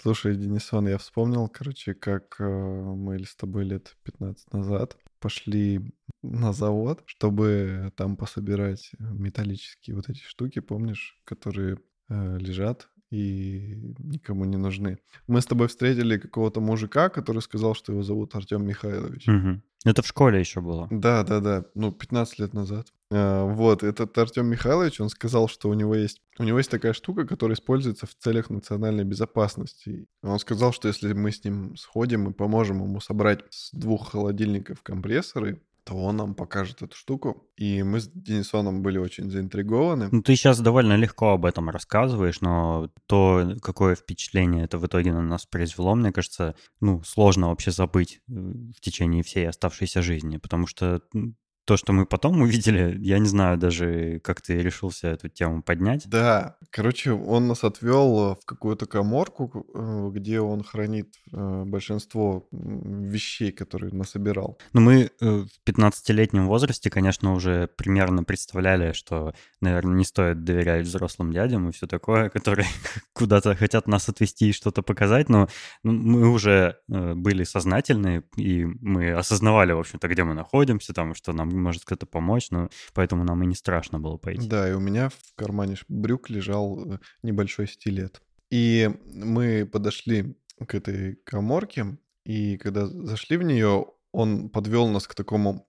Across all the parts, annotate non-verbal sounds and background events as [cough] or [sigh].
Слушай, Денисон, я вспомнил, короче, как э, мы с тобой лет 15 назад пошли на завод, чтобы там пособирать металлические вот эти штуки, помнишь, которые э, лежат и никому не нужны. Мы с тобой встретили какого-то мужика, который сказал, что его зовут Артем Михайлович. Угу. Это в школе еще было. Да, да, да. Ну, 15 лет назад. А, вот, этот Артем Михайлович, он сказал, что у него есть у него есть такая штука, которая используется в целях национальной безопасности. Он сказал, что если мы с ним сходим и поможем ему собрать с двух холодильников компрессоры, то он нам покажет эту штуку. И мы с Денисоном были очень заинтригованы. Ну, ты сейчас довольно легко об этом рассказываешь, но то, какое впечатление это в итоге на нас произвело, мне кажется, ну, сложно вообще забыть э, в течение всей оставшейся жизни, потому что то, что мы потом [laughs] увидели, я не знаю даже, как ты решился эту тему поднять. Да, короче, он нас отвел в какую-то коморку, э, где он хранит э, большинство вещей, которые насобирал. Ну, мы э, в 15-летнем возрасте, конечно, уже примерно представляли, что, наверное, не стоит доверять взрослым дядям и все такое, [laughs] которые [laughs] куда-то хотят нас отвезти и что-то показать, но ну, мы уже были сознательны, и мы осознавали, в общем-то, где мы находимся, там, что нам может кто-то помочь, но поэтому нам и не страшно было пойти. Да, и у меня в кармане брюк лежал э, небольшой стилет. И мы подошли к этой коморке, и когда зашли в нее, он подвел нас к такому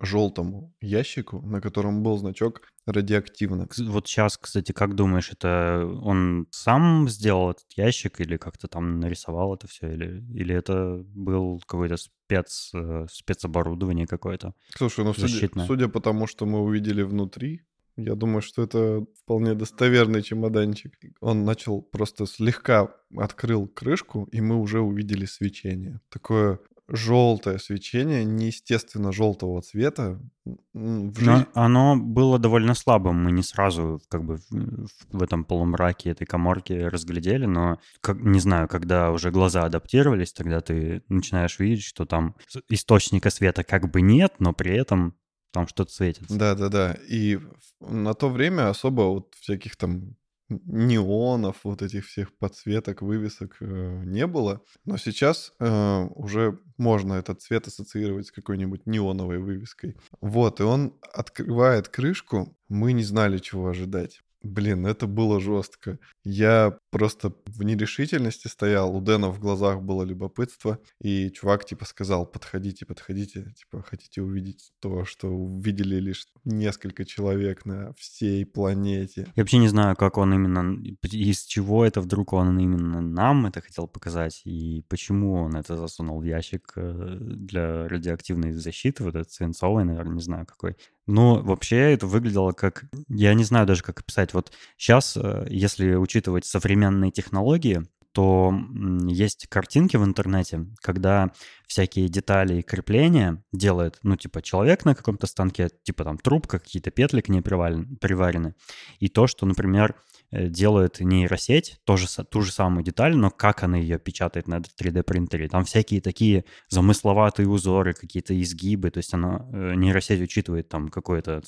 желтому ящику, на котором был значок радиоактивно. Вот сейчас, кстати, как думаешь, это он сам сделал этот ящик или как-то там нарисовал это все, или, или это был какой-то спец, э, спецоборудование какое-то? Слушай, ну судя, судя по тому, что мы увидели внутри, я думаю, что это вполне достоверный чемоданчик. Он начал просто слегка открыл крышку, и мы уже увидели свечение. Такое желтое свечение, неестественно желтого цвета. В оно было довольно слабым, мы не сразу как бы в этом полумраке этой коморки разглядели, но как, не знаю, когда уже глаза адаптировались, тогда ты начинаешь видеть, что там источника света как бы нет, но при этом там что-то светится. Да-да-да. И на то время особо вот всяких там неонов, вот этих всех подсветок, вывесок э, не было. Но сейчас э, уже можно этот цвет ассоциировать с какой-нибудь неоновой вывеской. Вот, и он открывает крышку, мы не знали, чего ожидать. Блин, это было жестко. Я просто в нерешительности стоял, у Дэна в глазах было любопытство, и чувак типа сказал, подходите, подходите, типа хотите увидеть то, что увидели лишь несколько человек на всей планете. Я вообще не знаю, как он именно, из чего это вдруг он именно нам это хотел показать, и почему он это засунул в ящик э, для радиоактивной защиты, вот этот свинцовый, наверное, не знаю какой. Но вообще это выглядело как... Я не знаю даже, как описать. Вот сейчас, э, если учитывать современные технологии, то есть картинки в интернете, когда всякие детали и крепления делает, ну, типа, человек на каком-то станке, типа там трубка, какие-то петли к ней приварены. И то, что, например, Э, делает нейросеть, тоже, ту же самую деталь, но как она ее печатает на 3D принтере. Там всякие такие замысловатые узоры, какие-то изгибы, то есть она, э, нейросеть учитывает там какое-то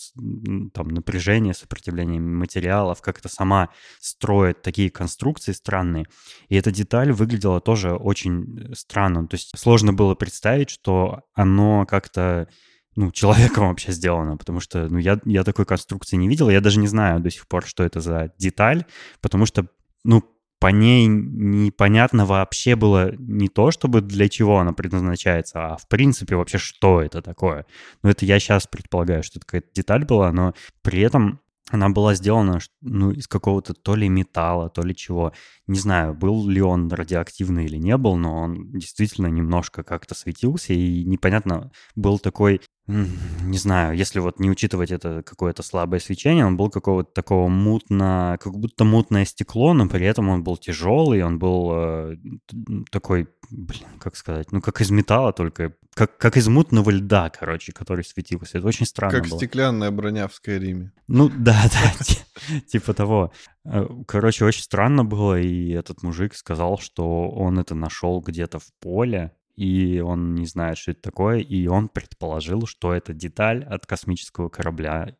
там напряжение, сопротивление материалов, как это сама строит такие конструкции странные. И эта деталь выглядела тоже очень э, странно. То есть сложно было представить, что оно как-то ну, человеком [laughs] вообще сделано, потому что, ну, я, я такой конструкции не видел, я даже не знаю до сих пор, что это за деталь, потому что, ну, по ней непонятно вообще было не то, чтобы для чего она предназначается, а в принципе вообще что это такое. Ну, это я сейчас предполагаю, что это какая-то деталь была, но при этом она была сделана ну, из какого-то то ли металла, то ли чего. Не знаю, был ли он радиоактивный или не был, но он действительно немножко как-то светился, и непонятно, был такой не знаю, если вот не учитывать это какое-то слабое свечение, он был какого-то такого мутно, как будто мутное стекло, но при этом он был тяжелый, он был э, такой, блин, как сказать, ну как из металла, только как, как из мутного льда, короче, который светился. Это очень странно Как было. стеклянная броня в Скайриме. Ну да, [laughs] да, [laughs] типа того. Э, короче, очень странно было, и этот мужик сказал, что он это нашел где-то в поле, и он не знает, что это такое, и он предположил, что это деталь от космического корабля.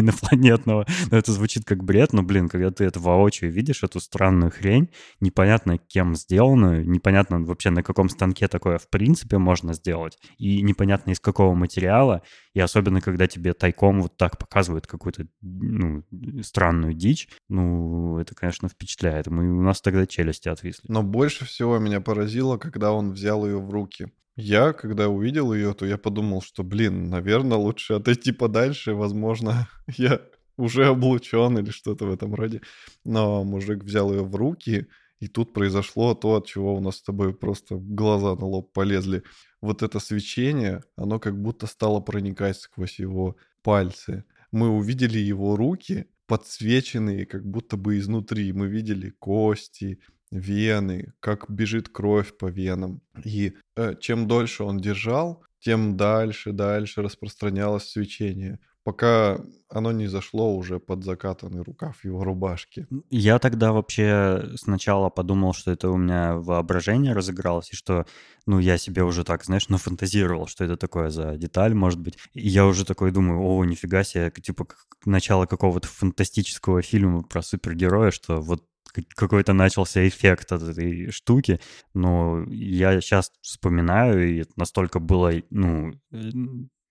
Инопланетного. Ну, это звучит как бред, но, блин, когда ты это воочию видишь, эту странную хрень, непонятно кем сделанную, непонятно вообще на каком станке такое в принципе можно сделать, и непонятно из какого материала, и особенно когда тебе тайком вот так показывают какую-то ну, странную дичь, ну, это, конечно, впечатляет. Мы, у нас тогда челюсти отвисли. Но больше всего меня поразило, когда он взял ее в руки. Я, когда увидел ее, то я подумал, что, блин, наверное, лучше отойти подальше. Возможно, [laughs] я уже облучен или что-то в этом роде. Но мужик взял ее в руки, и тут произошло то, от чего у нас с тобой просто глаза на лоб полезли. Вот это свечение, оно как будто стало проникать сквозь его пальцы. Мы увидели его руки, подсвеченные как будто бы изнутри. Мы видели кости, вены, как бежит кровь по венам. И э, чем дольше он держал, тем дальше, дальше распространялось свечение, пока оно не зашло уже под закатанный рукав его рубашки. Я тогда вообще сначала подумал, что это у меня воображение разыгралось, и что, ну, я себе уже так, знаешь, нафантазировал, что это такое за деталь, может быть. И я уже такой думаю, о, нифига себе, типа как начало какого-то фантастического фильма про супергероя, что вот какой-то начался эффект от этой штуки, но я сейчас вспоминаю, и это настолько было, ну,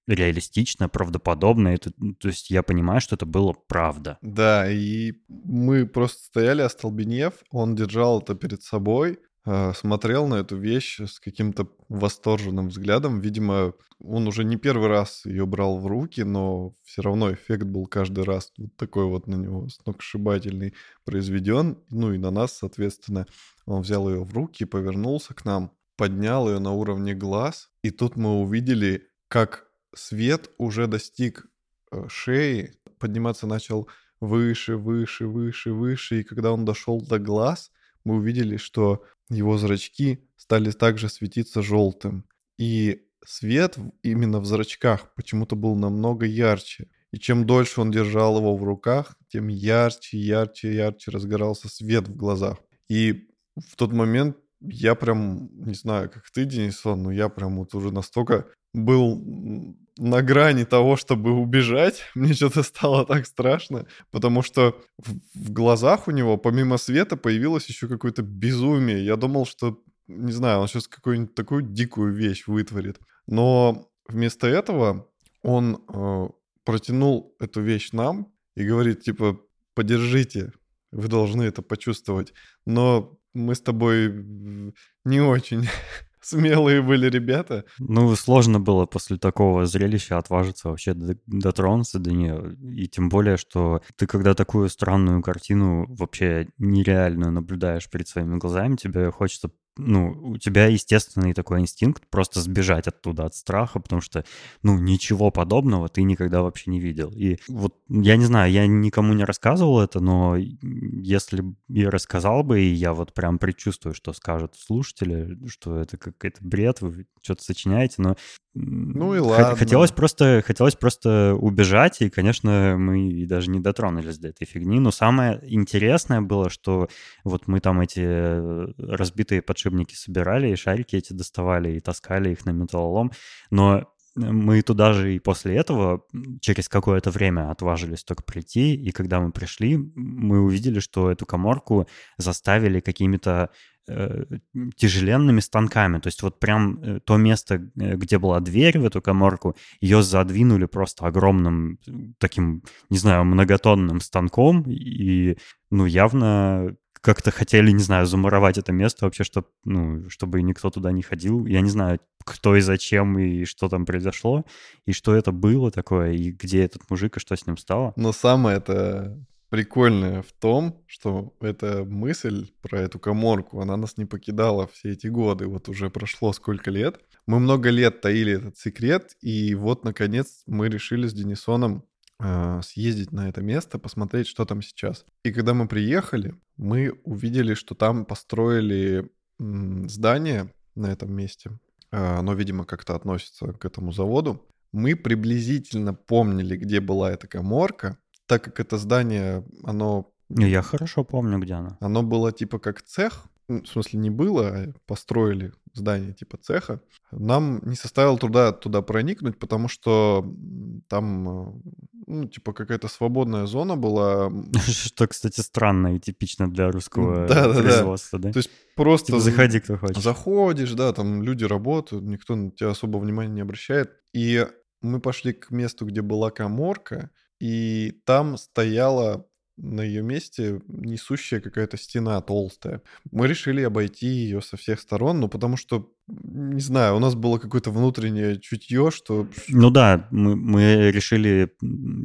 реалистично, правдоподобно. Это, то есть я понимаю, что это было правда. Да, и мы просто стояли остолбенев, он держал это перед собой, Э, смотрел на эту вещь с каким-то восторженным взглядом. Видимо, он уже не первый раз ее брал в руки, но все равно эффект был каждый раз вот такой вот на него сногсшибательный произведен. Ну и на нас, соответственно, он взял ее в руки, повернулся к нам, поднял ее на уровне глаз, и тут мы увидели, как свет уже достиг э, шеи, подниматься начал выше, выше, выше, выше, и когда он дошел до глаз, мы увидели, что его зрачки стали также светиться желтым. И свет именно в зрачках почему-то был намного ярче. И чем дольше он держал его в руках, тем ярче, ярче, ярче разгорался свет в глазах. И в тот момент я прям, не знаю, как ты, Денисон, но я прям вот уже настолько был на грани того, чтобы убежать. [laughs] Мне что-то стало так страшно, потому что в, глазах у него помимо света появилось еще какое-то безумие. Я думал, что, не знаю, он сейчас какую-нибудь такую дикую вещь вытворит. Но вместо этого он э, протянул эту вещь нам и говорит, типа, подержите, вы должны это почувствовать. Но мы с тобой не очень [laughs] [laughs] смелые были ребята. Ну, сложно было после такого зрелища отважиться вообще дотронуться до нее. И тем более, что ты когда такую странную картину вообще нереальную наблюдаешь перед своими глазами, тебе хочется ну, у тебя естественный такой инстинкт просто сбежать оттуда от страха, потому что, ну, ничего подобного ты никогда вообще не видел. И вот, я не знаю, я никому не рассказывал это, но если и рассказал бы, и я вот прям предчувствую, что скажут слушатели, что это какой-то бред, вы что-то сочиняете, но ну и ладно. Хотелось просто, хотелось просто убежать, и, конечно, мы даже не дотронулись до этой фигни. Но самое интересное было, что вот мы там эти э, разбитые подшипники собирали, и шарики эти доставали, и таскали их на металлолом. Но мы туда же и после этого через какое-то время отважились только прийти, и когда мы пришли, мы увидели, что эту коморку заставили какими-то э, тяжеленными станками. То есть вот прям э, то место, э, где была дверь в эту коморку, ее задвинули просто огромным таким, не знаю, многотонным станком, и ну явно как-то хотели, не знаю, замуровать это место вообще, чтобы, ну, чтобы никто туда не ходил. Я не знаю, кто и зачем, и что там произошло, и что это было такое, и где этот мужик, и что с ним стало. Но самое это прикольное в том, что эта мысль про эту коморку, она нас не покидала все эти годы. Вот уже прошло сколько лет. Мы много лет таили этот секрет, и вот, наконец, мы решили с Денисоном э, съездить на это место, посмотреть, что там сейчас. И когда мы приехали, мы увидели, что там построили м, здание на этом месте. Э, оно, видимо, как-то относится к этому заводу. Мы приблизительно помнили, где была эта коморка, так как это здание, оно... Я хорошо помню, где оно. Оно было типа как цех, в смысле не было, а построили здание типа цеха. Нам не составило труда туда проникнуть, потому что там ну, типа какая-то свободная зона была. [laughs] Что, кстати, странно и типично для русского да, производства, да? То есть просто... Типа, заходи, кто хочет. Заходишь, да, там люди работают, никто на тебя особо внимания не обращает. И мы пошли к месту, где была коморка, и там стояла на ее месте несущая какая-то стена толстая. Мы решили обойти ее со всех сторон, ну потому что, не знаю, у нас было какое-то внутреннее чутье, что... Ну да, мы, мы решили,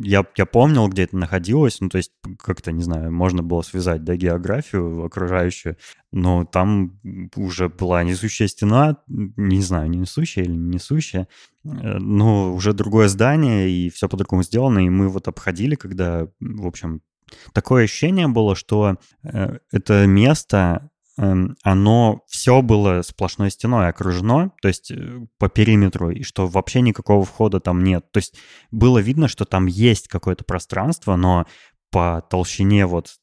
я, я помнил, где это находилось, ну то есть как-то, не знаю, можно было связать, да, географию окружающую, но там уже была несущая стена, не знаю, не несущая или не несущая, э, но уже другое здание, и все по-другому сделано, и мы вот обходили, когда, в общем, такое ощущение было, что э, это место, э, оно все было сплошной стеной окружено, то есть э, по периметру, и что вообще никакого входа там нет. То есть было видно, что там есть какое-то пространство, но по толщине вот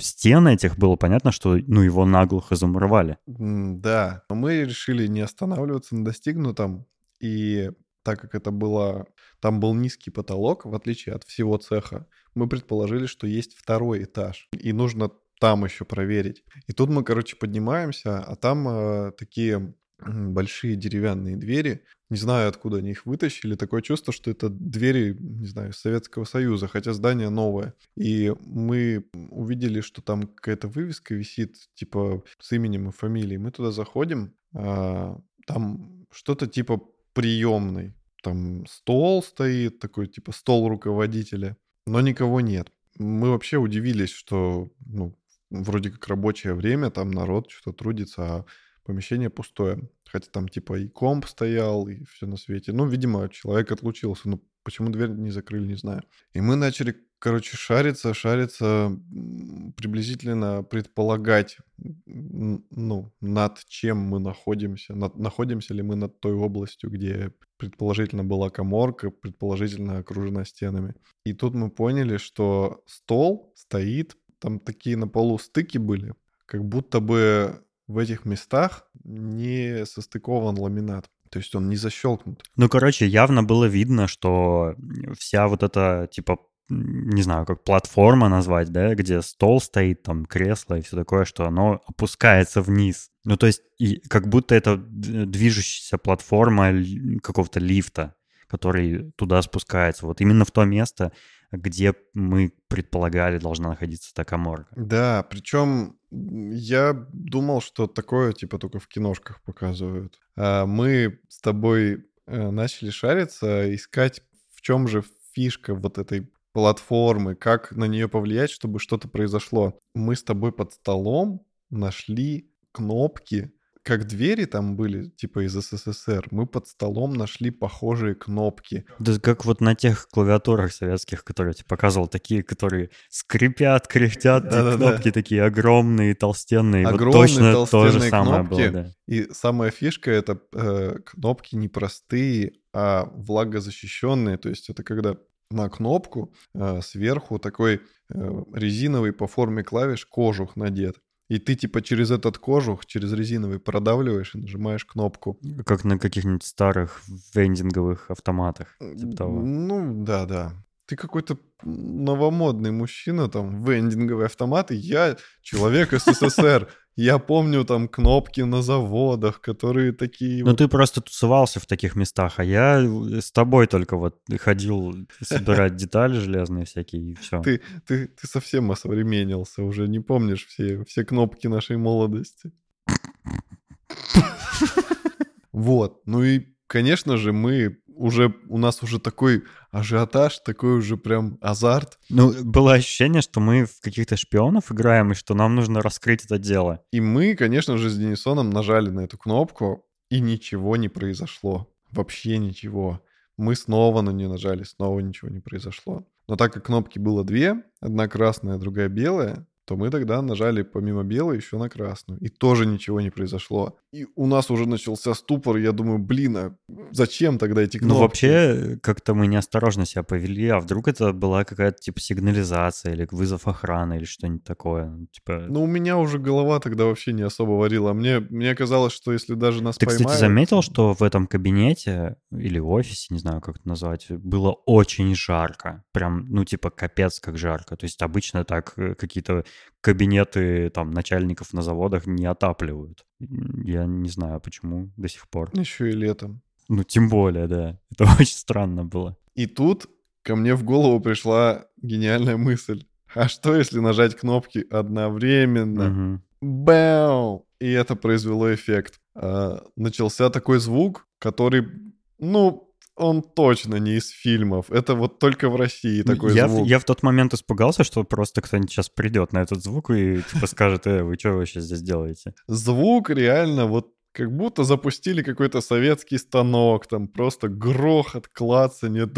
стен этих было понятно, что ну его наглухо замуровали. Да, мы решили не останавливаться на достигнутом, и так как это было, там был низкий потолок, в отличие от всего цеха, мы предположили, что есть второй этаж, и нужно там еще проверить. И тут мы, короче, поднимаемся, а там э, такие большие деревянные двери. Не знаю, откуда они их вытащили. Такое чувство, что это двери, не знаю, Советского Союза, хотя здание новое. И мы увидели, что там какая-то вывеска висит, типа с именем и фамилией. Мы туда заходим, а там что-то типа приемной. Там стол стоит, такой типа стол руководителя, но никого нет. Мы вообще удивились, что ну, вроде как рабочее время, там народ что-то трудится, а помещение пустое. Хотя там типа и комп стоял, и все на свете. Ну, видимо, человек отлучился. Ну, почему дверь не закрыли, не знаю. И мы начали короче, шариться, шариться, приблизительно предполагать, ну, над чем мы находимся, над, находимся ли мы над той областью, где предположительно была коморка, предположительно окружена стенами. И тут мы поняли, что стол стоит, там такие на полу стыки были, как будто бы в этих местах не состыкован ламинат. То есть он не защелкнут. Ну, короче, явно было видно, что вся вот эта, типа, не знаю, как платформа назвать, да, где стол стоит, там кресло и все такое, что оно опускается вниз. Ну, то есть, и как будто это движущаяся платформа какого-то лифта, который туда спускается. Вот именно в то место, где мы предполагали должна находиться та коморка. Да, причем я думал, что такое типа только в киношках показывают. А мы с тобой э, начали шариться, искать, в чем же фишка вот этой платформы, как на нее повлиять, чтобы что-то произошло. Мы с тобой под столом нашли кнопки, как двери там были, типа из СССР, мы под столом нашли похожие кнопки. Да как вот на тех клавиатурах советских, которые я тебе показывал, такие, которые скрипят, кряхтят, да, кнопки да. такие огромные, толстенные. Огромные, вот точно толстенные то же самое кнопки. Было, да. И самая фишка — это э, кнопки не простые, а влагозащищенные. То есть это когда на кнопку э, сверху такой э, резиновый по форме клавиш кожух надет. И ты типа через этот кожух, через резиновый продавливаешь и нажимаешь кнопку. Как на каких-нибудь старых вендинговых автоматах. Типа того. Ну, да, да. Ты какой-то новомодный мужчина, там, вендинговый автомат, и я человек СССР. Я помню там кнопки на заводах, которые такие... Ну, вот... ты просто тусовался в таких местах, а я с тобой только вот ходил собирать детали железные всякие, и все. Ты, ты, ты совсем осовременился, уже не помнишь все, все кнопки нашей молодости. [laughs] Вот, ну и, конечно же, мы уже у нас уже такой ажиотаж, такой уже прям азарт. Ну, было ощущение, что мы в каких-то шпионов играем, и что нам нужно раскрыть это дело. И мы, конечно же, с Денисоном нажали на эту кнопку, и ничего не произошло. Вообще ничего. Мы снова на нее нажали, снова ничего не произошло. Но так как кнопки было две, одна красная, другая белая, то мы тогда нажали помимо белой еще на красную. И тоже ничего не произошло. И у нас уже начался ступор, я думаю, блин, а зачем тогда эти кнопки? Ну, вообще, как-то мы неосторожно себя повели, а вдруг это была какая-то, типа, сигнализация или вызов охраны или что-нибудь такое. Ну, Типа... Ну, у меня уже голова тогда вообще не особо варила. А Мне, мне казалось, что если даже нас Ты, поймают... кстати, заметил, что в этом кабинете или офисе, не знаю, как это назвать, было очень жарко. Прям, ну, типа, капец как жарко. То есть обычно так э, какие-то кабинеты там начальников на заводах не отапливают. Я не знаю, почему до сих пор. Еще и летом. Ну, тем более, да. [laughs] Это очень странно было. И тут ко мне в голову пришла гениальная мысль. А что, если нажать кнопки одновременно? Мгм. Бэу! И это произвело эффект. А, начался такой звук, который, ну, он точно не из фильмов. Это вот только в России ну, такой я, звук. Я в тот момент испугался, что просто кто-нибудь сейчас придет на этот звук и типа скажет, э, вы что вообще здесь делаете? Звук реально вот как будто запустили какой-то советский станок, там просто грохот, клацанье.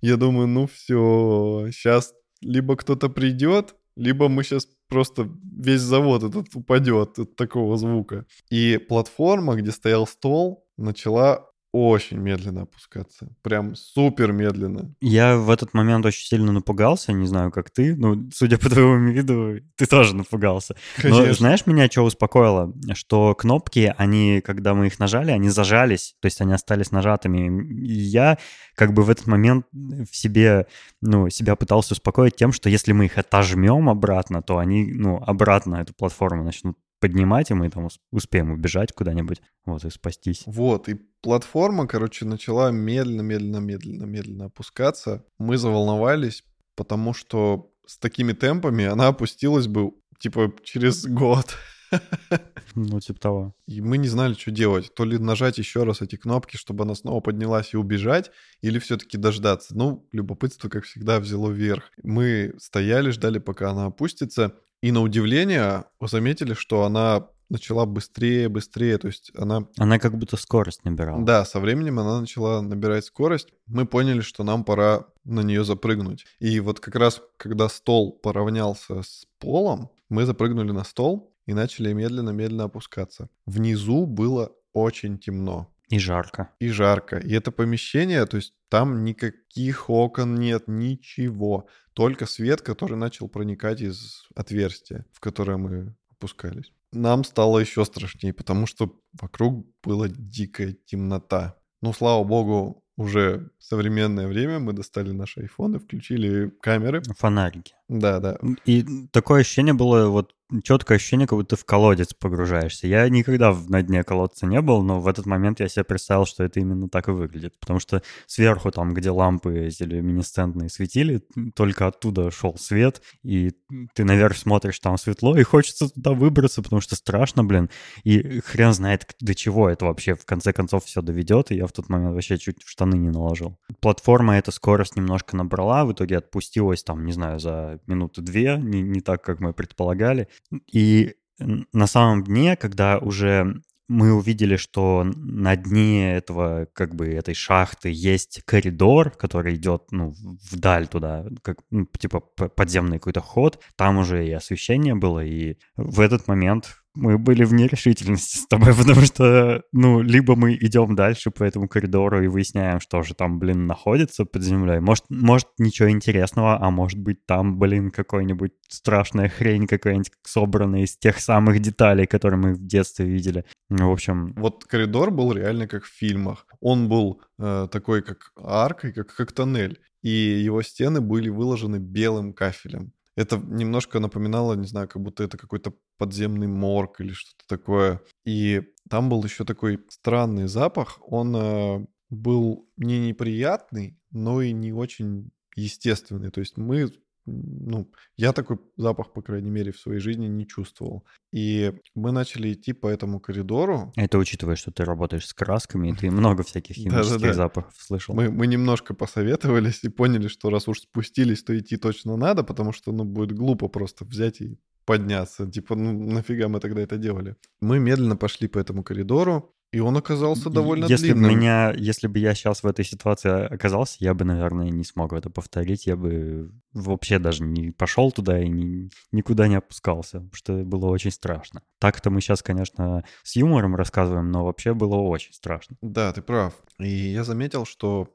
Я думаю, ну все, сейчас либо кто-то придет, либо мы сейчас просто весь завод этот упадет от такого звука. И платформа, где стоял стол, начала очень медленно опускаться. Прям супер медленно. Я в этот момент очень сильно напугался, не знаю, как ты, ну, судя по твоему виду, ты тоже напугался. Но Конечно. знаешь, меня что успокоило? Что кнопки, они, когда мы их нажали, они зажались, то есть они остались нажатыми. И я как бы в этот момент в себе, ну, себя пытался успокоить тем, что если мы их отожмем обратно, то они, ну, обратно эту платформу начнут поднимать, и мы там ус- успеем убежать куда-нибудь, вот, и спастись. Вот, и платформа, короче, начала медленно, медленно, медленно, медленно опускаться. Мы заволновались, потому что с такими темпами она опустилась бы, типа, через год. [laughs] Ну, типа того. И мы не знали, что делать. То ли нажать еще раз эти кнопки, чтобы она снова поднялась и убежать, или все-таки дождаться. Ну, любопытство, как всегда, взяло вверх. Мы стояли, ждали, пока она опустится. И на удивление заметили, что она начала быстрее, быстрее. То есть она Она как будто скорость набирала. Да, со временем она начала набирать скорость. Мы поняли, что нам пора на нее запрыгнуть. И вот как раз, когда стол поравнялся с полом, мы запрыгнули на стол и начали медленно-медленно опускаться. Внизу было очень темно И жарко. и жарко. И это помещение, то есть там никаких окон нет, ничего. Только свет, который начал проникать из отверстия, в которое мы опускались. Нам стало еще страшнее, потому что вокруг была дикая темнота. Ну, слава богу, уже в современное время мы достали наши айфоны, включили камеры. Фонарики. Да, да. И такое ощущение было, вот четкое ощущение, как будто ты в колодец погружаешься. Я никогда на дне колодца не был, но в этот момент я себе представил, что это именно так и выглядит. Потому что сверху, там, где лампы эти люминесцентные светили, только оттуда шел свет, и ты наверх смотришь, там светло, и хочется туда выбраться, потому что страшно, блин. И хрен знает, до чего это вообще в конце концов все доведет, и я в тот момент вообще чуть в штаны не наложил. Платформа эта скорость немножко набрала, в итоге отпустилась там, не знаю, за минуты две, не, не так, как мы предполагали. И на самом дне, когда уже мы увидели, что на дне этого, как бы, этой шахты есть коридор, который идет, ну, вдаль туда, как, ну, типа подземный какой-то ход. Там уже и освещение было, и в этот момент мы были в нерешительности с тобой, [laughs] потому что, ну, либо мы идем дальше по этому коридору и выясняем, что же там, блин, находится под землей. Может, может ничего интересного, а может быть там, блин, какой-нибудь страшная хрень какая-нибудь собранная из тех самых деталей, которые мы в детстве видели. Ну, в общем, Вот коридор был реально как в фильмах. Он был э, такой, как аркой, как, как тоннель. И его стены были выложены белым кафелем. Это немножко напоминало, не знаю, как будто это какой-то подземный морг или что-то такое. И там был еще такой странный запах. Он э, был не неприятный, но и не очень естественный. То есть мы, ну, я такой запах, по крайней мере, в своей жизни не чувствовал. И мы начали идти по этому коридору. это учитывая, что ты работаешь с красками, и ты много всяких [laughs] химических запахов слышал. Мы, мы немножко посоветовались и поняли, что раз уж спустились, то идти точно надо, потому что, ну, будет глупо просто взять и подняться. Типа, ну, нафига мы тогда это делали? Мы медленно пошли по этому коридору, И он оказался довольно Если длинным. меня, если бы я сейчас в этой ситуации оказался, я бы, наверное, не смог это повторить. Я бы вообще даже не пошел туда и ни- никуда не опускался, потому что было очень страшно. Так-то мы сейчас, конечно, с юмором рассказываем, но вообще было очень страшно. Да, ты прав. И я заметил, что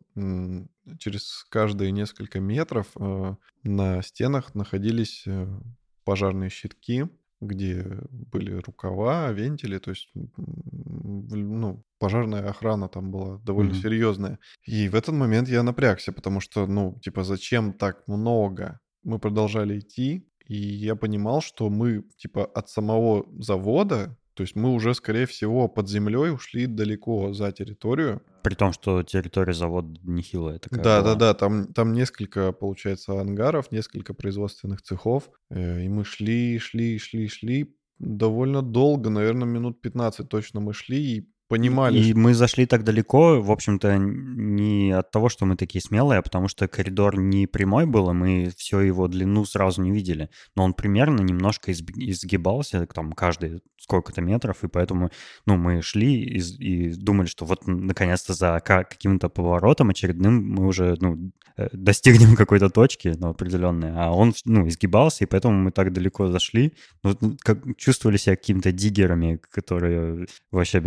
через каждые несколько метров э, на стенах находились э, пожарные щитки, где были рукава, вентили, то есть ну, пожарная охрана там была довольно Мгм. серьезная. И в этот момент я напрягся, потому что, ну, типа, зачем так много? Мы продолжали идти, и я понимал, что мы, типа, от самого завода, то есть мы уже, скорее всего, под землей ушли далеко за территорию. При том, что территория завода нехилая такая Да, была. да, да, там, там несколько, получается, ангаров, несколько производственных цехов. э, И мы шли, шли, шли, шли довольно долго, наверное, минут 15 точно мы шли и понимали, И мы зашли так далеко, в общем-то, не от того, что мы такие смелые, а потому что коридор не прямой был, и мы всю его длину сразу не видели. Но он примерно немножко изгибался, там, каждые сколько-то метров, и поэтому, ну, мы шли и, и думали, что вот, наконец-то, за ка- каким-то поворотом очередным мы уже, ну, э, достигнем какой-то точки, ну, определенной, а он, ну, изгибался, и поэтому мы так далеко зашли, ну, как, чувствовали себя какими-то диггерами, которые вообще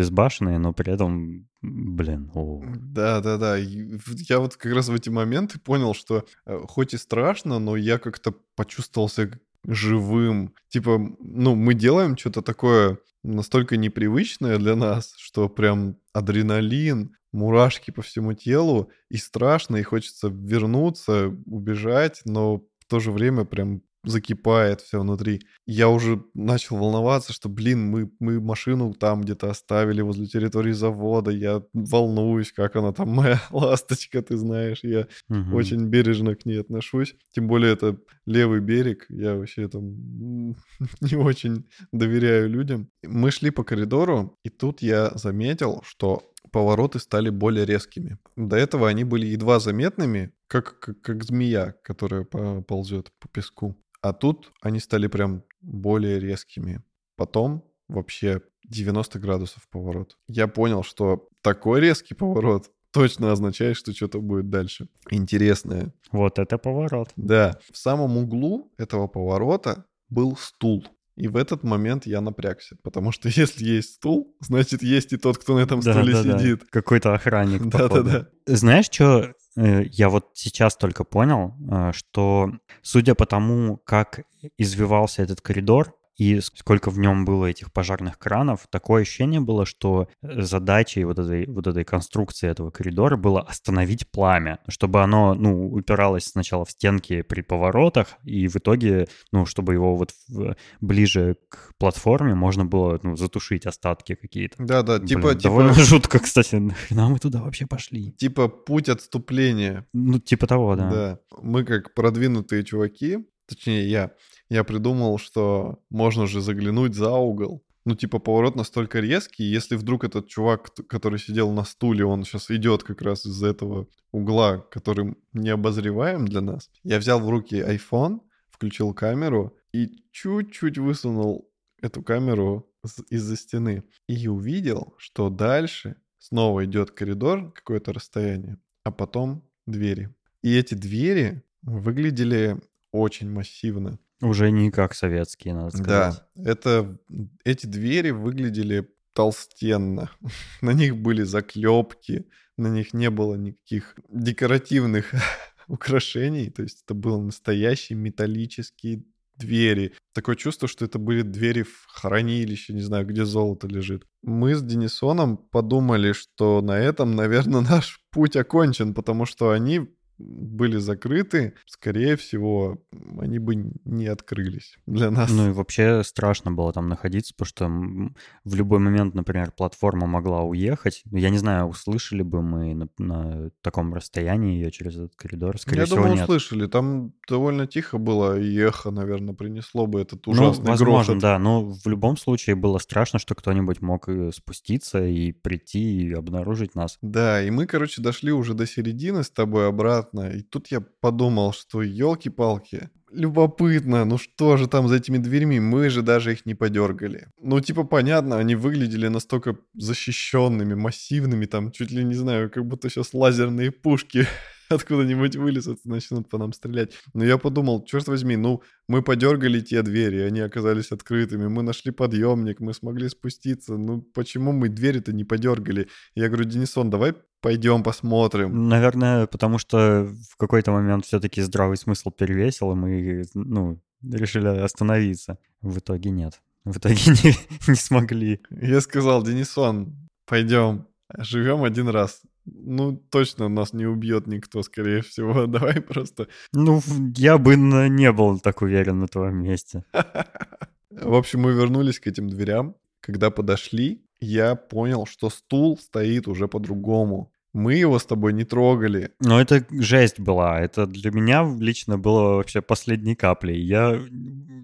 безбашенные, но при этом, блин, о, Да, да, да. Я вот как раз в эти моменты понял, что э, хоть и страшно, но я как-то почувствовался живым. Типа, ну, мы делаем что-то такое настолько непривычное для нас, что прям адреналин, мурашки по всему телу, и страшно, и хочется вернуться, убежать, но в то же время прям закипает все внутри. Я уже начал волноваться, что, блин, мы, мы машину там где-то оставили возле территории завода, я волнуюсь, как она там, [laughs] моя ласточка, ты знаешь, я мгм. очень бережно к ней отношусь. Тем более это левый берег, я вообще там [laughs] не очень доверяю людям. Мы шли по коридору, и тут я заметил, что повороты стали более резкими. До этого они были едва заметными, как, как, как змея, которая по- ползет по песку. А тут они стали прям более резкими. Потом вообще 90 градусов поворот. Я понял, что такой резкий поворот точно означает, что что-то будет дальше. Интересное. Вот это поворот. Да, в самом углу этого поворота был стул. И в этот момент я напрягся, потому что [laughs] если есть стул, значит есть и тот, кто на этом Да, стуле да, да. сидит. Какой-то охранник. [laughs] Да-да-да. Знаешь, что я вот сейчас только понял, э, что судя по тому, как извивался этот коридор и сколько в нем было этих пожарных кранов, такое ощущение было, что э, задачей вот этой, вот этой конструкции этого коридора было остановить пламя, чтобы оно, ну, упиралось сначала в стенки при поворотах, и в итоге, ну, чтобы его вот в- ближе к платформе можно было, ну, затушить остатки какие-то. Да-да, Блин, типа, довольно типа, [laughs] жутко, кстати. Нахрена мы туда вообще пошли? типа путь отступления. Ну, типа того, да. Да. Мы как продвинутые чуваки, точнее я, я придумал, что можно же заглянуть за угол. Ну, типа, поворот настолько резкий, если вдруг этот чувак, который сидел на стуле, он сейчас идет как раз из этого угла, который не обозреваем для нас. Я взял в руки iPhone, включил камеру и чуть-чуть высунул эту камеру из-за стены. И увидел, что дальше снова идет коридор, какое-то расстояние, а потом двери. И эти двери выглядели очень массивно. Уже не как советские, надо сказать. Да, это эти двери выглядели толстенно. [laughs] На них были заклепки, на них не было никаких декоративных [laughs] украшений. То есть это был настоящий металлические двери. Такое чувство, что это были двери в хранилище, не знаю, где золото лежит. Мы с Денисоном подумали, что на этом, [laughs] наверное, наш путь окончен, потому что они были закрыты, скорее всего, они бы не открылись для нас. Ну и вообще страшно было там находиться, потому что в любой момент, например, платформа могла уехать. Я не знаю, услышали бы мы на, на таком расстоянии ее через этот коридор. Скорее Я всего, думаю, нет. услышали. Там довольно тихо было, и эхо, наверное, принесло бы этот Ну, ужасный возможно, грохот. да, но в любом случае было страшно, что кто-нибудь мог э, спуститься и прийти и обнаружить нас. Да, и мы, короче, дошли уже до середины с тобой обратно непонятно. И тут я подумал, что елки-палки, любопытно, ну что же там за этими дверьми? Мы же даже их не подергали. Ну, типа, понятно, они выглядели настолько защищенными, массивными, там, чуть ли не знаю, как будто сейчас лазерные пушки [laughs] откуда-нибудь вылезут и начнут по нам стрелять. Но я подумал, черт возьми, ну, мы подергали те двери, они оказались открытыми, мы нашли подъемник, мы смогли спуститься, ну, почему мы двери-то не подергали? Я говорю, Денисон, давай пойдем посмотрим. Наверное, потому что в какой-то момент все-таки здравый смысл перевесил, и мы, ну, решили остановиться. В итоге нет. В итоге [laughs] не, не смогли. Я сказал, Денисон, пойдем, живем один раз ну, точно нас не убьет никто, скорее всего. [laughs] Давай просто... Ну, я бы не был так уверен на твоем месте. [laughs] В общем, мы вернулись к этим дверям. Когда подошли, я понял, что стул стоит уже по-другому. Мы его с тобой не трогали. Но это жесть была. Это для меня лично было вообще последней каплей. Я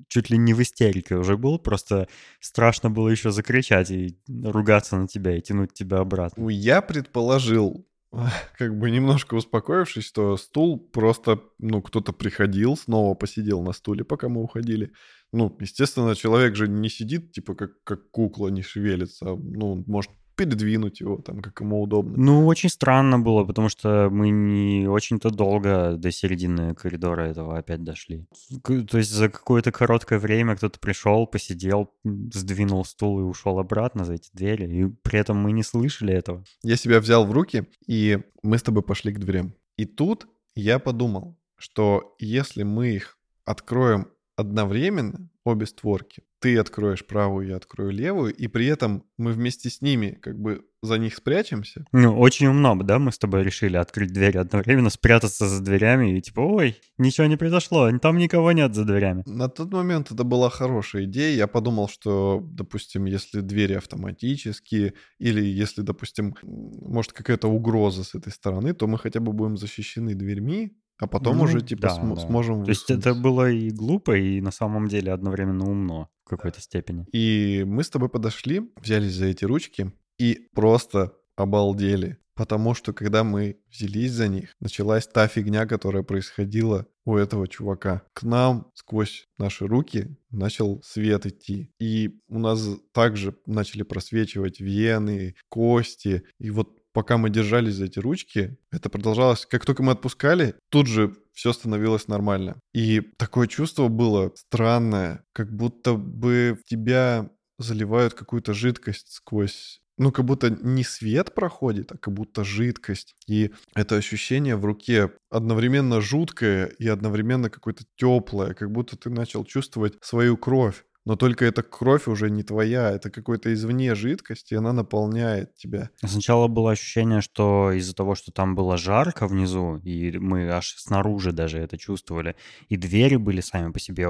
чуть ли не в истерике уже был. Просто страшно было еще закричать и ругаться на тебя и тянуть тебя обратно. Ну, я предположил, [laughs] как бы немножко успокоившись, что стул просто, ну, кто-то приходил, снова посидел на стуле, пока мы уходили. Ну, естественно, человек же не сидит, типа, как, как кукла, не шевелится. А, ну, может передвинуть его там, как ему удобно. Ну, очень странно было, потому что мы не очень-то долго до середины коридора этого опять дошли. То есть за какое-то короткое время кто-то пришел, посидел, сдвинул стул и ушел обратно за эти двери, и при этом мы не слышали этого. Я себя взял в руки, и мы с тобой пошли к дверям. И тут я подумал, что если мы их откроем одновременно, обе створки. Ты откроешь правую, я открою левую, и при этом мы вместе с ними как бы за них спрячемся. Ну, очень умно, да, мы с тобой решили открыть двери одновременно, спрятаться за дверями и типа, ой, ничего не произошло, там никого нет за дверями. На тот момент это была хорошая идея. Я подумал, что, допустим, если двери автоматические, или если, допустим, может какая-то угроза с этой стороны, то мы хотя бы будем защищены дверьми, а потом ну, уже, типа, да, см- да. сможем То есть это было и глупо, и на самом деле одновременно умно в какой-то степени. И мы с тобой подошли, взялись за эти ручки и просто обалдели. Потому что когда мы взялись за них, началась та фигня, которая происходила у этого чувака. К нам сквозь наши руки начал свет идти. И у нас также начали просвечивать вены, кости. И вот пока мы держались за эти ручки, это продолжалось. Как только мы отпускали, тут же все становилось нормально. И такое чувство было странное, как будто бы в тебя заливают какую-то жидкость сквозь ну, как будто не свет проходит, а как будто жидкость. И это ощущение в руке одновременно жуткое и одновременно какое-то теплое, как будто ты начал чувствовать свою кровь но только эта кровь уже не твоя, это какой-то извне жидкость, и она наполняет тебя. Сначала было ощущение, что из-за того, что там было жарко внизу, и мы аж снаружи даже это чувствовали, и двери были сами по себе,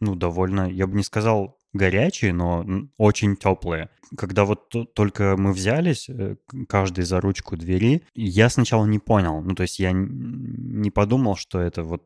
ну, довольно, я бы не сказал горячие, но очень теплые. Когда вот только мы взялись, э, каждый за ручку двери, я сначала не понял. Ну, то есть я не подумал, что это вот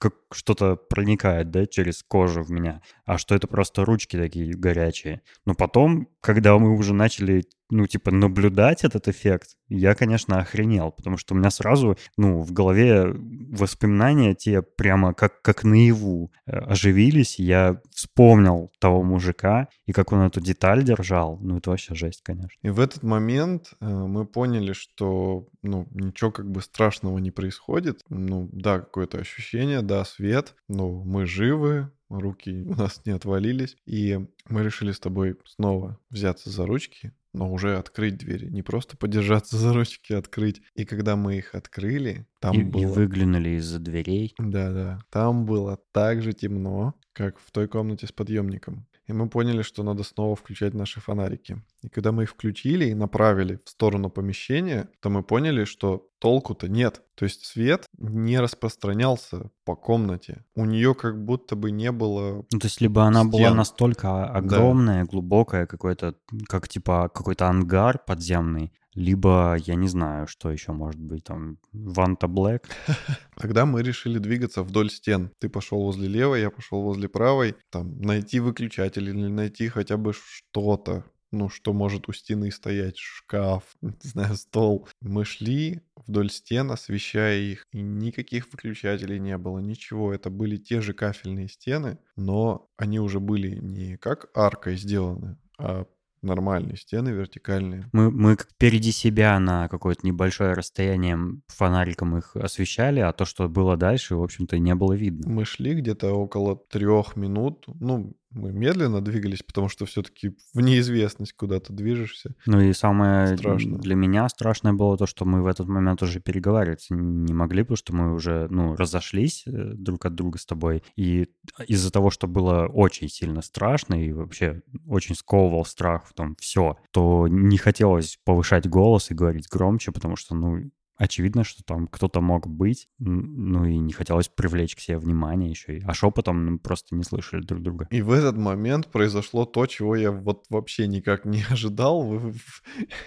как что-то проникает, да, через кожу в меня, а что это просто ручки такие горячие. Но потом, когда мы уже начали ну, типа, наблюдать этот эффект, я, конечно, охренел, потому что у меня сразу, ну, в голове воспоминания те прямо как, как наяву э, оживились. Я вспомнил того мужика и как он эту деталь держал. Ну, это вообще жесть, конечно. И в этот момент э, мы поняли, что, ну, ничего как бы страшного не происходит. Ну, да, какое-то ощущение, да, свет, но мы живы, руки у нас не отвалились. И мы решили с тобой снова взяться за ручки, но уже открыть двери. Не просто подержаться за ручки, а открыть. И когда мы их открыли, там и, было... И выглянули из-за дверей. Да-да. Там было так же темно, как в той комнате с подъемником. И мы поняли, что надо снова включать наши фонарики. И когда мы их включили и направили в сторону помещения, то мы поняли, что толку-то нет. То есть свет не распространялся по комнате. У нее как будто бы не было. Ну, то есть либо она стен. была настолько огромная, да. глубокая, какой-то, как типа какой-то ангар подземный, либо, я не знаю, что еще может быть, там, Ванта Блэк. [laughs] Тогда мы решили двигаться вдоль стен. Ты пошел возле левой, я пошел возле правой. Там, найти выключатель или найти хотя бы что-то, ну, что может у стены стоять, шкаф, [laughs] не знаю, стол. Мы шли вдоль стен, освещая их, и никаких выключателей не было, ничего. Это были те же кафельные стены, но они уже были не как аркой сделаны, а нормальные стены вертикальные. Мы, мы впереди себя на какое-то небольшое расстояние фонариком их освещали, а то, что было дальше, в общем-то, не было видно. Мы шли где-то около трех минут, ну, мы медленно двигались, потому что все-таки в неизвестность куда-то движешься. Ну и самое Страшно. для меня страшное было то, что мы в этот момент уже переговариваться не могли, потому что мы уже, ну, разошлись э, друг от друга с тобой. И из-за того, что было очень сильно страшно и вообще очень сковывал страх в том все, то не хотелось повышать голос и говорить громче, потому что, ну, очевидно, что там кто-то мог быть, ну и не хотелось привлечь к себе внимание еще. А шепотом ну, просто не слышали друг друга. И в этот момент произошло то, чего я вот вообще никак не [laughs] ожидал.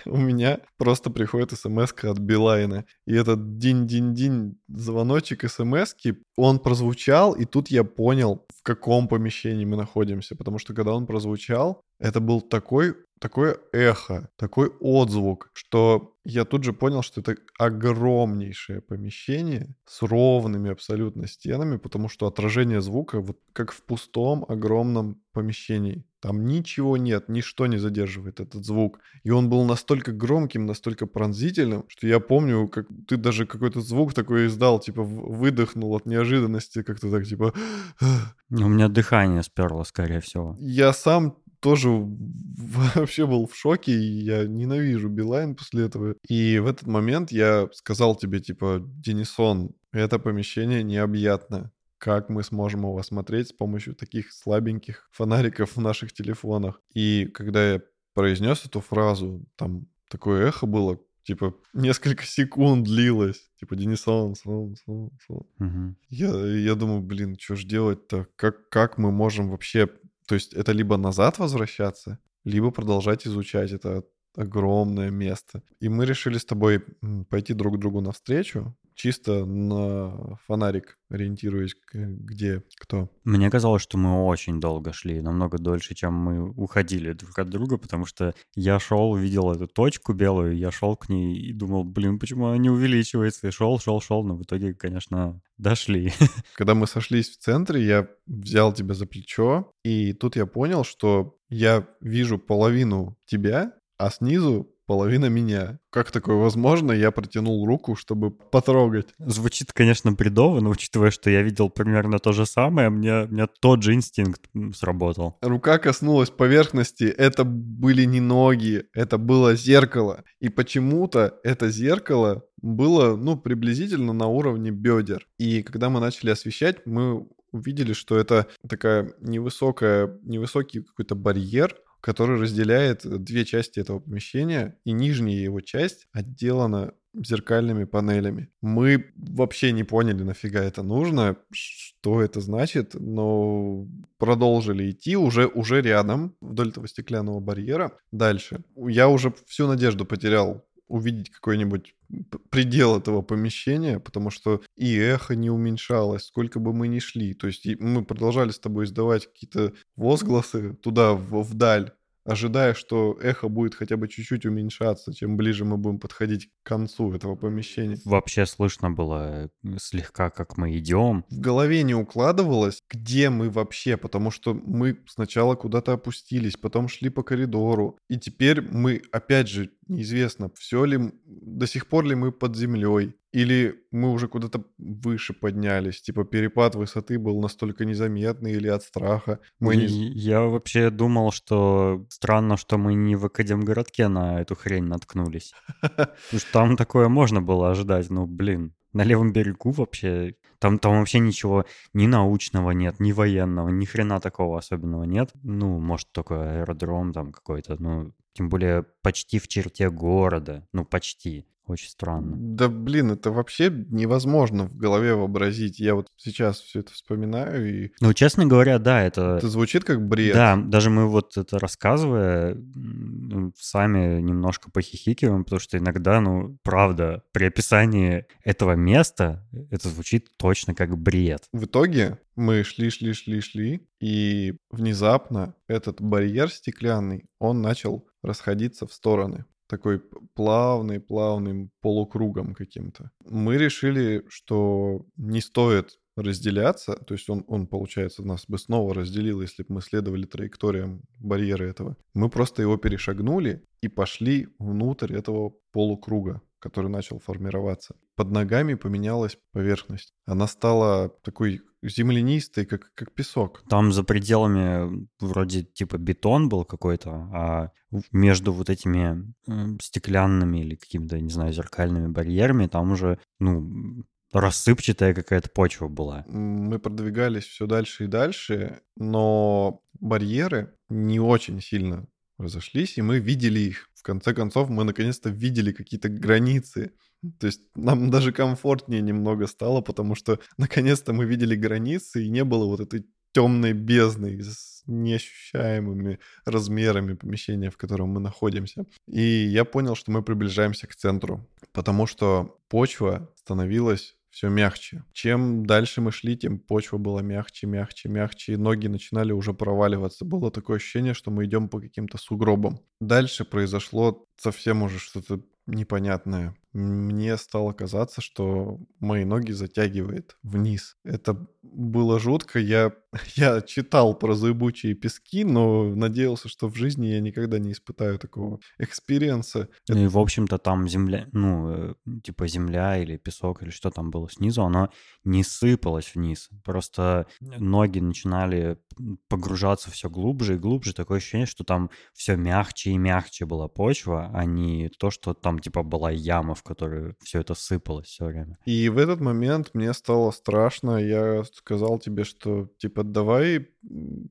У меня просто приходит смс от Билайна. И этот динь-динь-динь звоночек смс он прозвучал, и тут я понял, в каком помещении мы находимся. Потому что когда он прозвучал, это был такой такое эхо, такой отзвук, что я тут же понял, что это огромнейшее помещение с ровными абсолютно стенами, потому что отражение звука вот как в пустом огромном помещении. Там ничего нет, ничто не задерживает этот звук. И он был настолько громким, настолько пронзительным, что я помню, как ты даже какой-то звук такой издал, типа выдохнул от неожиданности, как-то так, типа... [gasps] У меня дыхание сперло, скорее всего. Я сам тоже [laughs] вообще был в шоке, и я ненавижу Билайн после этого. И в этот момент я сказал тебе, типа, Денисон, это помещение необъятно. Как мы сможем его осмотреть с помощью таких слабеньких фонариков в наших телефонах? И когда я произнес эту фразу, там такое эхо было, типа, несколько секунд длилось. Типа, Денисон, сон, сон, сон. Угу. Я, я думаю, блин, что ж делать-то? Как, как мы можем вообще то есть это либо назад возвращаться, либо продолжать изучать это огромное место. И мы решили с тобой пойти друг другу навстречу, чисто на фонарик ориентируясь, где кто. Мне казалось, что мы очень долго шли, намного дольше, чем мы уходили друг от друга, потому что я шел, видел эту точку белую, я шел к ней и думал, блин, почему она не увеличивается? И шел, шел, шел, но в итоге, конечно, дошли. [laughs] Когда мы сошлись в центре, я взял тебя за плечо, и тут я понял, что я вижу половину тебя, а снизу половина меня. Как такое возможно? Я протянул руку, чтобы потрогать. Звучит, конечно, бредово, но учитывая, что я видел примерно то же самое, мне, мне тот же инстинкт сработал. Рука коснулась поверхности. Это были не ноги, это было зеркало. И почему-то это зеркало было, ну, приблизительно на уровне бедер. И когда мы начали освещать, мы увидели, что это такая невысокая, невысокий какой-то барьер, который разделяет две части этого помещения, и нижняя его часть отделана зеркальными панелями. Мы вообще не поняли, нафига это нужно, что это значит, но продолжили идти уже, уже рядом, вдоль этого стеклянного барьера. Дальше. Я уже всю надежду потерял увидеть какой-нибудь предел этого помещения, потому что и эхо не уменьшалось, сколько бы мы ни шли. То есть мы продолжали с тобой издавать какие-то возгласы туда, вдаль, ожидая, что эхо будет хотя бы чуть-чуть уменьшаться, чем ближе мы будем подходить к концу этого помещения. Вообще слышно было э, слегка, как мы идем. В голове не укладывалось, где мы вообще, потому что мы сначала куда-то опустились, потом шли по коридору, и теперь мы, опять же, неизвестно, все ли, до сих пор ли мы под землей, или мы уже куда-то выше поднялись, типа перепад высоты был настолько незаметный или от страха. Мы не... Я вообще думал, что странно, что мы не в Академгородке на эту хрень наткнулись. [laughs] Потому что там такое можно было ожидать, ну блин. На левом берегу вообще, там, там вообще ничего ни научного нет, ни военного, ни хрена такого особенного нет. Ну, может, только аэродром там какой-то, ну, тем более почти в черте города, ну, почти. Очень странно. Да блин, это вообще невозможно в голове вообразить. Я вот сейчас все это вспоминаю и... Ну, честно говоря, да, это... Это звучит как бред. Да, даже мы вот это рассказывая, сами немножко похихикиваем, потому что иногда, ну, правда, при описании этого места это звучит точно как бред. В итоге мы шли, шли, шли, шли, и внезапно этот барьер стеклянный, он начал расходиться в стороны такой плавный, плавным полукругом каким-то. Мы решили, что не стоит разделяться, то есть он, он, получается, нас бы снова разделил, если бы мы следовали траекториям барьера этого. Мы просто его перешагнули и пошли внутрь этого полукруга, который начал формироваться. Под ногами поменялась поверхность. Она стала такой землянистой, как, как песок. Там за пределами вроде типа бетон был какой-то, а между вот этими стеклянными или какими-то, не знаю, зеркальными барьерами там уже, ну, рассыпчатая какая-то почва была. Мы продвигались все дальше и дальше, но барьеры не очень сильно разошлись, и мы видели их. В конце концов, мы наконец-то видели какие-то границы. То есть нам даже комфортнее немного стало, потому что [laughs] наконец-то мы видели границы, и не было вот этой темной бездны с неощущаемыми размерами помещения, в котором мы находимся. И я понял, что мы приближаемся к центру, потому что почва становилась все мягче. Чем дальше мы шли, тем почва была мягче, мягче, мягче, и ноги начинали уже проваливаться. Было такое ощущение, что мы идем по каким-то сугробам. Дальше произошло совсем уже что-то непонятное. Мне стало казаться, что мои ноги затягивает вниз. Это было жутко. Я, [laughs] я читал про зыбучие пески, но надеялся, что в жизни я никогда не испытаю такого experience а. Ну и, в общем-то, там земля, ну, э, типа земля или песок, или что там было снизу, оно не сыпалось вниз. Просто ноги начинали погружаться все глубже и глубже. Такое ощущение, что там все мягче и мягче была почва, а не то, что там, типа, была яма в которую все это сыпалось все время. И в этот момент мне стало страшно. Я сказал тебе, что типа давай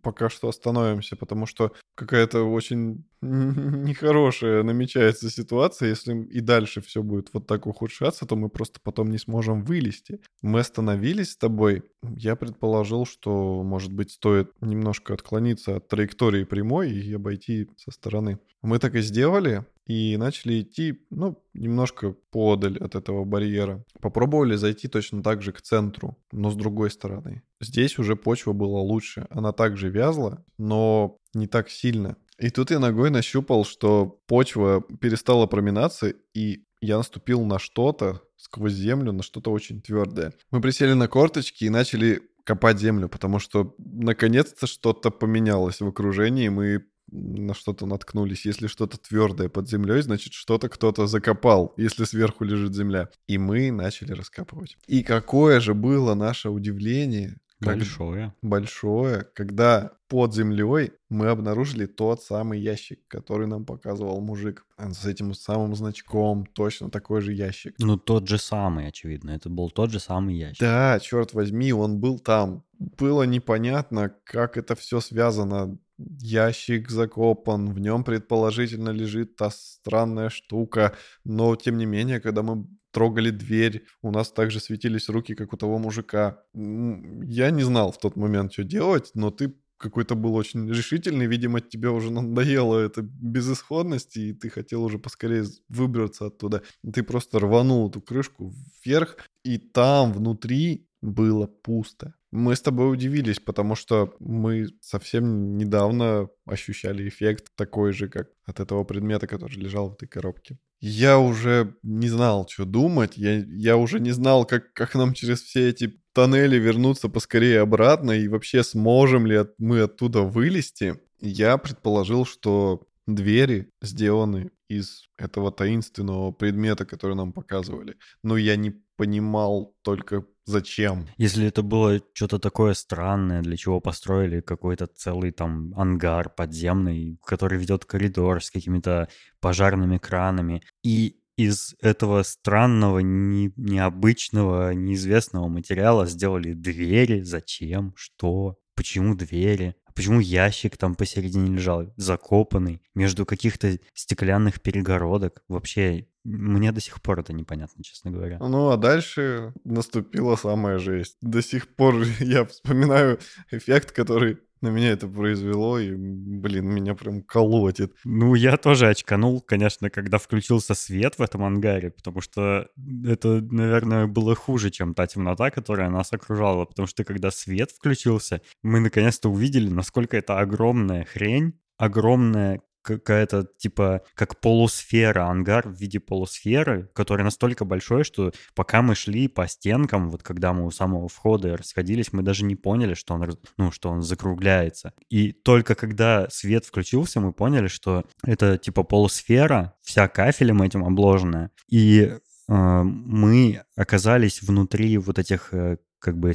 пока что остановимся, потому что какая-то очень [laughs] нехорошая намечается ситуация. Если и дальше все будет вот так ухудшаться, то мы просто потом не сможем вылезти. Мы остановились с тобой. Я предположил, что, может быть, стоит немножко отклониться от траектории прямой и обойти со стороны. Мы так и сделали и начали идти, ну, немножко подаль от этого барьера. Попробовали зайти точно так же к центру, но с другой стороны. Здесь уже почва была лучше. Она также вязла, но не так сильно. И тут я ногой нащупал, что почва перестала проминаться, и я наступил на что-то сквозь землю, на что-то очень твердое. Мы присели на корточки и начали копать землю, потому что наконец-то что-то поменялось в окружении, мы на что-то наткнулись. Если что-то твердое под землей, значит, что-то кто-то закопал, если сверху лежит земля. И мы начали раскапывать. И какое же было наше удивление, Большое. Большое, когда под землей мы обнаружили тот самый ящик, который нам показывал мужик. С этим самым значком, точно такой же ящик. Ну, тот же самый, очевидно. Это был тот же самый ящик. Да, черт возьми, он был там. Было непонятно, как это все связано ящик закопан, в нем предположительно лежит та странная штука, но тем не менее, когда мы трогали дверь, у нас также светились руки, как у того мужика. Я не знал в тот момент, что делать, но ты какой-то был очень решительный, видимо, тебе уже надоело эта безысходность, и ты хотел уже поскорее выбраться оттуда. Ты просто рванул эту крышку вверх, и там внутри было пусто. Мы с тобой удивились, потому что мы совсем недавно ощущали эффект такой же, как от этого предмета, который лежал в этой коробке. Я уже не знал, что думать, я, я уже не знал, как, как нам через все эти тоннели вернуться поскорее обратно, и вообще сможем ли от, мы оттуда вылезти. Я предположил, что двери сделаны из этого таинственного предмета, который нам показывали. Но я не понимал только зачем. Если это было что-то такое странное, для чего построили какой-то целый там ангар подземный, который ведет коридор с какими-то пожарными кранами, и из этого странного, не, необычного, неизвестного материала сделали двери. Зачем? Что? Почему двери? Почему ящик там посередине лежал, закопанный, между каких-то стеклянных перегородок? Вообще, мне до сих пор это непонятно, честно говоря. Ну, а дальше наступила самая жесть. До сих пор [laughs] я вспоминаю эффект, который на меня это произвело, и, блин, меня прям колотит. Ну, я тоже очканул, конечно, когда включился свет в этом ангаре, потому что это, наверное, было хуже, чем та темнота, которая нас окружала, потому что когда свет включился, мы наконец-то увидели, насколько это огромная хрень, огромная какая-то типа как полусфера, ангар в виде полусферы, который настолько большой, что пока мы шли по стенкам, вот когда мы у самого входа расходились, мы даже не поняли, что он, ну, что он закругляется. И только когда свет включился, мы поняли, что это типа полусфера, вся кафелем этим обложенная. И э, мы оказались внутри вот этих э, как бы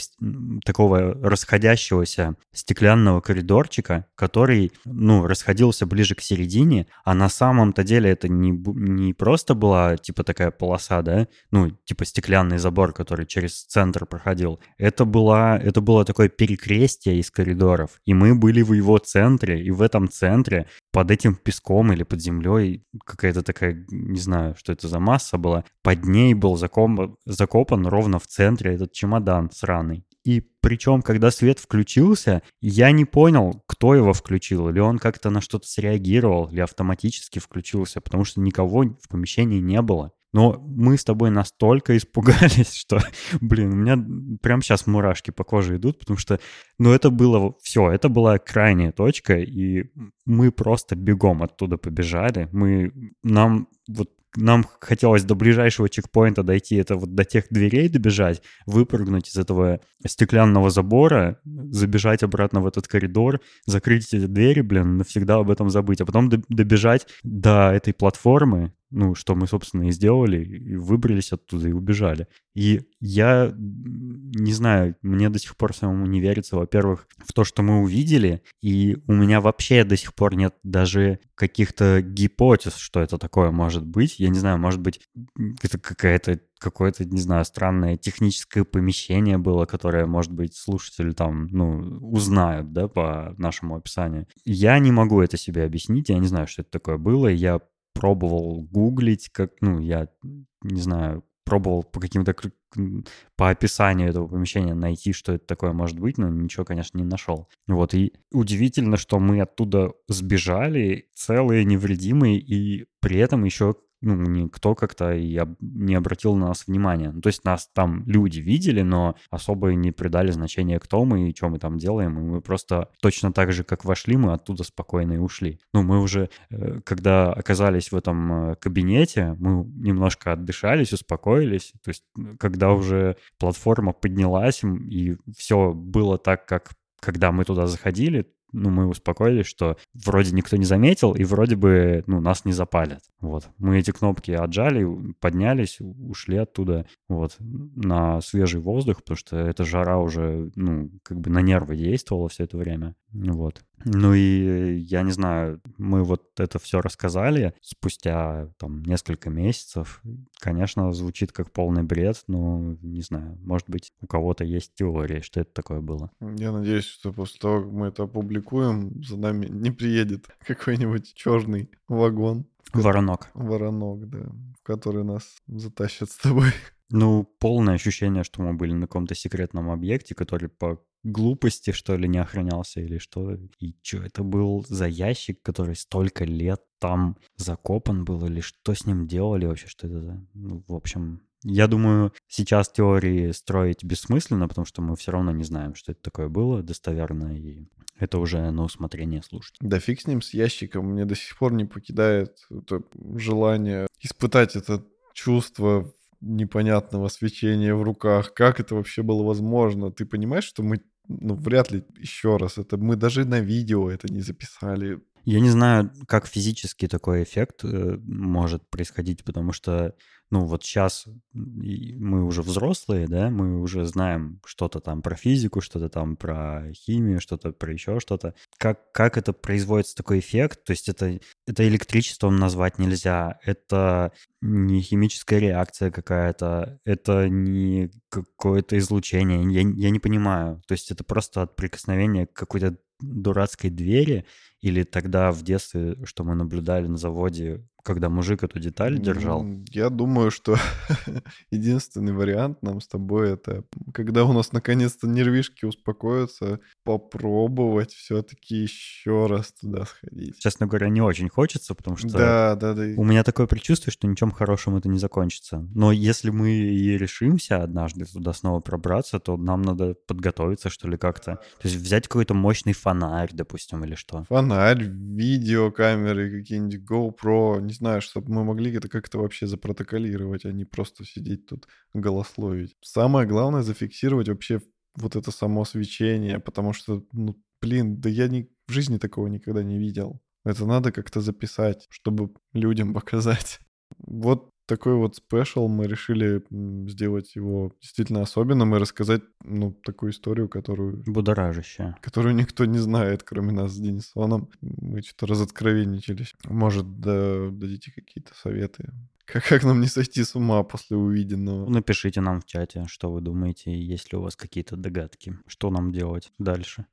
такого расходящегося стеклянного коридорчика, который, ну, расходился ближе к середине, а на самом-то деле это не, не просто была, типа, такая полоса, да, ну, типа стеклянный забор, который через центр проходил. Это, была, это было такое перекрестие из коридоров, и мы были в его центре, и в этом центре под этим песком или под землей какая-то такая, не знаю, что это за масса была, под ней был закопан, закопан ровно в центре этот чемодан сраный. И причем, когда свет включился, я не понял, кто его включил, или он как-то на что-то среагировал, или автоматически включился, потому что никого в помещении не было. Но мы с тобой настолько [laughs] испугались, что, блин, у меня прямо сейчас мурашки по коже идут, потому что, ну, это было все, это была крайняя точка, и мы просто бегом оттуда побежали. Мы, нам вот нам хотелось до ближайшего чекпоинта дойти, это вот до тех дверей добежать, выпрыгнуть из этого стеклянного забора, забежать обратно в этот коридор, закрыть эти двери, блин, навсегда об этом забыть, а потом добежать до этой платформы, ну, что мы, собственно, и сделали, и выбрались оттуда и убежали. И я не знаю, мне до сих пор самому не верится, во-первых, в то, что мы увидели, и у меня вообще до сих пор нет даже каких-то гипотез, что это такое может быть. Я не знаю, может быть, это какая-то какое-то, не знаю, странное техническое помещение было, которое, может быть, слушатели там, ну, узнают, да, по нашему описанию. Я не могу это себе объяснить, я не знаю, что это такое было. Я пробовал гуглить, как, ну, я не знаю, пробовал по каким-то по описанию этого помещения найти, что это такое может быть, но ничего, конечно, не нашел. Вот, и удивительно, что мы оттуда сбежали целые, невредимые, и при этом еще ну, никто как-то и не обратил на нас внимания. Ну, то есть нас там люди видели, но особо не придали значения, кто мы и что мы там делаем. И мы просто точно так же, как вошли, мы оттуда спокойно и ушли. Ну, мы уже, э, когда оказались в этом э, кабинете, мы немножко отдышались, успокоились. То есть, когда уже платформа поднялась, и все было так, как когда мы туда заходили, ну, мы успокоились, что вроде никто не заметил, и вроде бы, ну, нас не запалят. Вот. Мы эти кнопки отжали, поднялись, ушли оттуда, вот, на свежий воздух, потому что эта жара уже, ну, как бы на нервы действовала все это время. Вот. Ну и я не знаю, мы вот это все рассказали спустя там несколько месяцев. Конечно, звучит как полный бред, но не знаю, может быть, у кого-то есть теория, что это такое было. Я надеюсь, что после того, как мы это опубликуем, за нами не приедет [laughs] какой-нибудь черный вагон. Воронок. Воронок, да, в который нас затащат с тобой. Ну, полное ощущение, что мы были на каком-то секретном объекте, который по глупости, что ли, не охранялся или что. И что, это был за ящик, который столько лет там закопан был, или что с ним делали вообще, что это за... Ну, в общем, я думаю, сейчас теории строить бессмысленно, потому что мы все равно не знаем, что это такое было достоверно, и это уже на усмотрение слушателей. Да фиг с ним, с ящиком. Мне до сих пор не покидает это желание испытать это чувство непонятного свечения в руках. Как это вообще было возможно? Ты понимаешь, что мы ну, вряд ли еще раз. Это мы даже на видео это не записали. Я не знаю, как физически такой эффект э, может происходить, потому что ну вот сейчас мы уже взрослые, да, мы уже знаем что-то там про физику, что-то там про химию, что-то про еще что-то. Как, как это производится такой эффект? То есть это, это электричеством назвать нельзя, это не химическая реакция какая-то, это не какое-то излучение, я, я не понимаю. То есть это просто от прикосновения к какой-то дурацкой двери, или тогда в детстве, что мы наблюдали на заводе, когда мужик эту деталь держал? Я думаю, что [laughs] единственный вариант нам с тобой это, когда у нас наконец-то нервишки успокоятся, попробовать все-таки еще раз туда сходить. Честно говоря, не очень хочется, потому что да, да, да. у меня такое предчувствие, что ничем хорошим это не закончится. Но если мы и решимся однажды туда снова пробраться, то нам надо подготовиться, что ли, как-то. То есть взять какой-то мощный фонарь, допустим, или что. Фонарь фонарь, видеокамеры, какие-нибудь GoPro, не знаю, чтобы мы могли это как-то вообще запротоколировать, а не просто сидеть тут голословить. Самое главное зафиксировать вообще вот это само свечение, потому что, ну, блин, да я ни, в жизни такого никогда не видел. Это надо как-то записать, чтобы людям [laughs] показать. Вот такой вот спешл мы решили сделать его действительно особенным и рассказать, ну, такую историю, которую... Будоражащая. Которую никто не знает, кроме нас с Денисоном. Мы что-то разоткровенничались. Может, да, дадите какие-то советы? Как, как нам не сойти с ума после увиденного? Напишите нам в чате, что вы думаете, есть ли у вас какие-то догадки, что нам делать дальше.